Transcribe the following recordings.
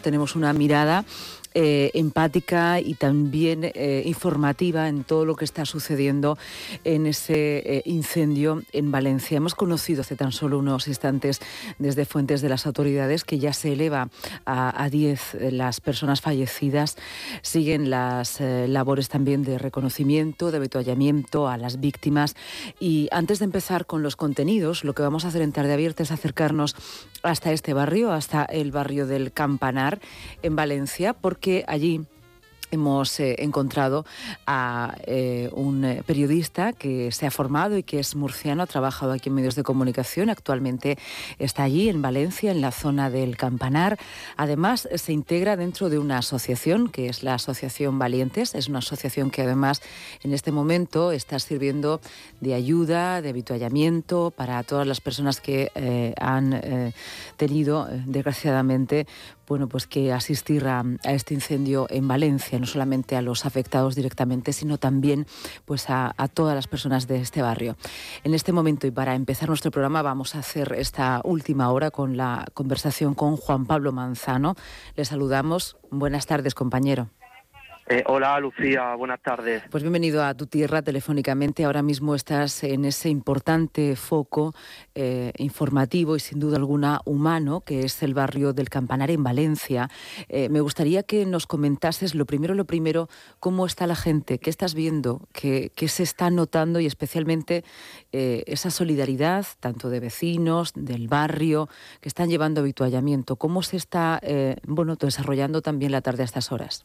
Tenemos una mirada eh, empática y también eh, informativa en todo lo que está sucediendo en ese eh, incendio en Valencia. Hemos conocido hace tan solo unos instantes desde fuentes de las autoridades que ya se eleva a 10 las personas fallecidas. Siguen las labores también de reconocimiento, de avituallamiento a las víctimas. Y antes de empezar con los contenidos, lo que vamos a hacer en Tarde Abierta es acercarnos hasta este barrio, hasta el barrio del Campanar en Valencia, porque que allí hemos eh, encontrado a eh, un eh, periodista que se ha formado y que es murciano, ha trabajado aquí en medios de comunicación, actualmente está allí en Valencia, en la zona del Campanar. Además, se integra dentro de una asociación que es la Asociación Valientes, es una asociación que además en este momento está sirviendo de ayuda, de habituallamiento para todas las personas que han tenido, desgraciadamente, bueno, pues que asistir a, este incendio en Valencia, no solamente a los afectados directamente, sino también pues a, todas las personas de este barrio. En este momento y para empezar nuestro programa vamos a hacer esta última hora con la conversación con Juan Pablo Manzano. Le saludamos. Buenas tardes, compañero. Eh, hola Lucía, buenas tardes. Pues bienvenido a tu tierra telefónicamente. Ahora mismo estás en ese importante foco eh, informativo y sin duda alguna humano que es el barrio del Campanar en Valencia. Eh, me gustaría que nos comentases lo primero, lo primero, cómo está la gente, qué estás viendo, qué, se está notando y especialmente esa solidaridad tanto de vecinos, del barrio, que están llevando habituallamiento. ¿Cómo se está bueno, desarrollando también la tarde a estas horas?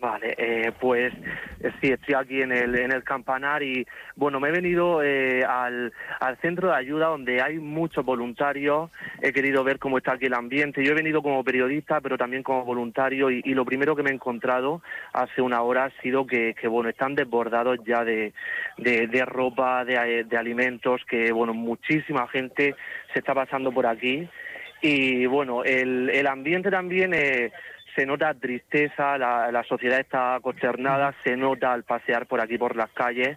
Vale, eh, pues eh, sí, estoy aquí en el, en el campanar y bueno, me he venido eh, al, al centro de ayuda donde hay muchos voluntarios, he querido ver cómo está aquí el ambiente, yo he venido como periodista pero también como voluntario y, lo primero que me he encontrado hace una hora ha sido que, bueno, están desbordados ya de, de, ropa, de, de alimentos, que bueno, muchísima gente se está pasando por aquí y bueno, el, el ambiente también... Eh, se nota tristeza, la, sociedad está consternada, se nota al pasear por aquí por las calles.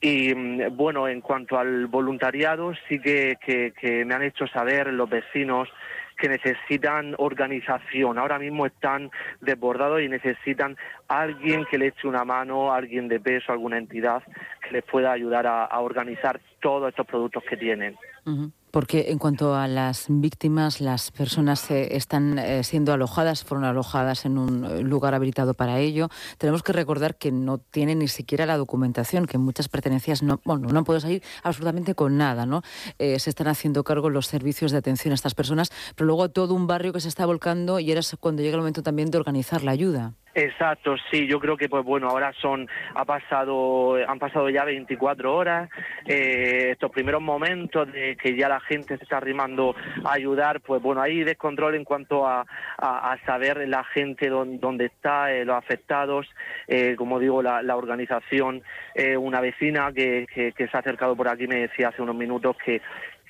Y mm, bueno, en cuanto al voluntariado, sí que, que, me han hecho saber los vecinos que necesitan organización. Ahora mismo están desbordados y necesitan alguien que le eche una mano, alguien de peso, alguna entidad que les pueda ayudar a, organizar todos estos productos que tienen. Porque en cuanto a las víctimas, las personas eh, están eh, siendo alojadas, fueron alojadas en un eh, lugar habilitado para ello. Tenemos que recordar que no tienen ni siquiera la documentación, que muchas pertenencias no, bueno, no pueden salir absolutamente con nada, ¿no? se están haciendo cargo los servicios de atención a estas personas, pero luego todo un barrio que se está volcando y es cuando llega el momento también de organizar la ayuda. Exacto, sí, yo creo que pues bueno, ahora son ha pasado han pasado ya 24 horas, eh, estos primeros momentos de que ya la gente se está arrimando a ayudar, pues bueno, hay descontrol en cuanto a, a, saber la gente dónde, está, eh, los afectados, eh, como digo, la, la organización, una vecina que, que, que se ha acercado por aquí me decía hace unos minutos que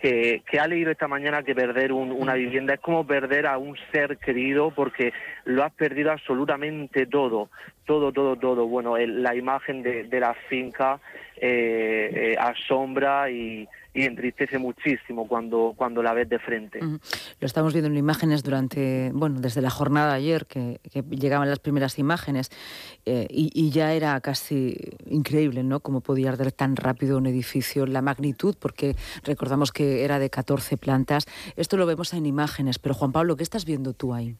que, ha leído esta mañana que perder una vivienda es como perder a un ser querido porque lo has perdido absolutamente todo, todo, todo, todo. Bueno, la imagen de, la finca eh, eh, asombra y, y entristece muchísimo cuando, cuando la ves de frente. Lo estamos viendo en imágenes durante, bueno, desde la jornada de ayer, que, llegaban las primeras imágenes, eh, y, ya era casi increíble, ¿no? Cómo podía arder tan rápido un edificio, la magnitud, porque recordamos que era de 14 plantas. Esto lo vemos en imágenes, pero Juan Pablo, ¿qué estás viendo tú ahí?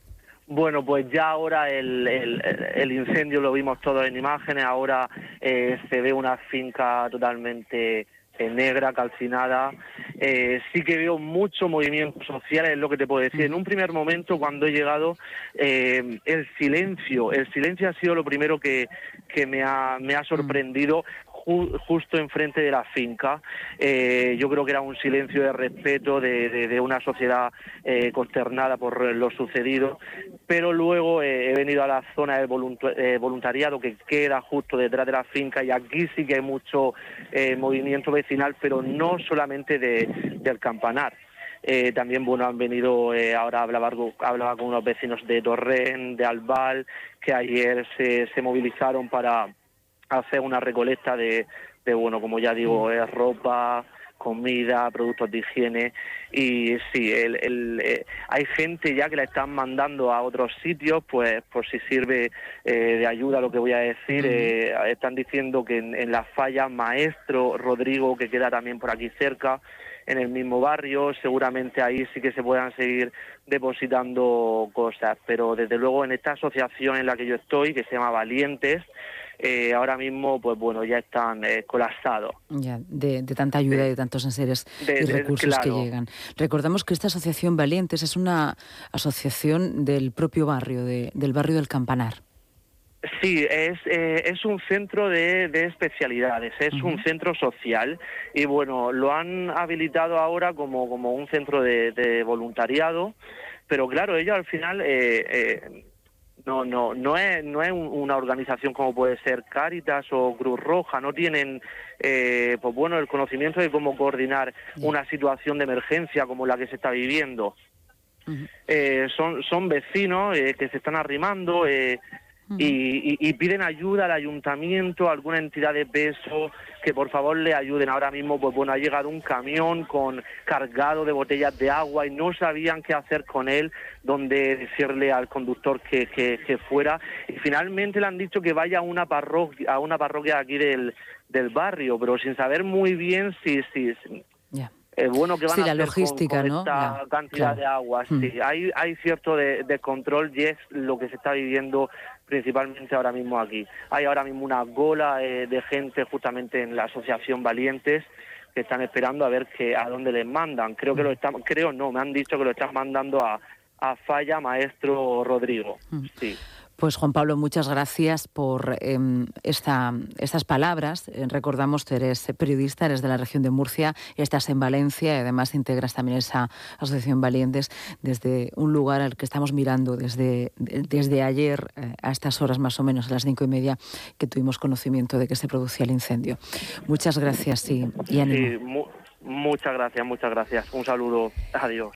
Bueno, pues ya ahora el, el, incendio lo vimos todo en imágenes, ahora eh, se ve una finca totalmente eh, negra, calcinada. Eh, sí que veo mucho movimiento social, es lo que te puedo decir. En un primer momento, cuando he llegado, eh, el silencio, el silencio ha sido lo primero que, que me, ha, me ha sorprendido justo enfrente de la finca. Eh, yo creo que era un silencio de respeto de, una sociedad eh, consternada por lo sucedido, pero luego eh, he venido a la zona de voluntariado que queda justo detrás de la finca y aquí sí que hay mucho movimiento vecinal, pero no solamente del campanar. también bueno han venido ahora hablaba, hablaba con unos vecinos de Torrent, de Albal, que ayer se, se movilizaron para hacer una recolecta de, de bueno, como ya digo, mm. es ropa, comida, productos de higiene. Y sí, el, eh, hay gente ya que la están mandando a otros sitios, pues por si sirve eh, de ayuda lo que voy a decir, eh, están diciendo que en, en la falla Maestro Rodrigo, que queda también por aquí cerca, en el mismo barrio, seguramente ahí sí que se puedan seguir depositando cosas, pero desde luego en esta asociación en la que yo estoy, que se llama Valientes, eh, ahora mismo, pues bueno, ya están eh, colapsados. Ya, de, tanta ayuda y de tantos enseres y recursos que llegan. Recordamos que esta asociación Valientes es una asociación del propio barrio, del barrio del Campanar. Sí, es, eh, es un centro de, especialidades, es un centro social y bueno, lo han habilitado ahora como, como un centro de, voluntariado, pero claro, ellos al final eh, eh, no, no, no es, no es una organización como puede ser Cáritas o Cruz Roja, no tienen pues bueno, el conocimiento de cómo coordinar una situación de emergencia como la que se está viviendo. son, son vecinos que se están arrimando, y, piden ayuda al ayuntamiento, a alguna entidad de peso, que por favor le ayuden. Ahora mismo, pues bueno, ha llegado un camión con cargado de botellas de agua y no sabían qué hacer con él, donde decirle al conductor que, que, fuera. Y finalmente le han dicho que vaya a una parroquia, a una parroquia aquí del, del barrio, pero sin saber muy bien si, si, eh, bueno que van a la logística, con, esta cantidad de agua. Mm. Sí, hay, hay cierto descontrol de, y es lo que se está viviendo principalmente ahora mismo aquí. Hay ahora mismo una gola eh, de gente justamente en la asociación Valientes que están esperando a ver que a dónde les mandan. Creo que lo están, creo no, me han dicho que lo están mandando a, a Falla Maestro Rodrigo. Mm. Sí. Pues Juan Pablo, muchas gracias por em, esta, estas palabras. Eh, recordamos que eres periodista, eres de la región de Murcia, estás en Valencia y además integras también esa Asociación Valientes desde un lugar al que estamos mirando desde, desde ayer eh, a estas horas más o menos, a las cinco y media, que tuvimos conocimiento de que se producía el incendio. Muchas gracias y, y ánimo. muchas gracias, muchas gracias. Un saludo. Adiós.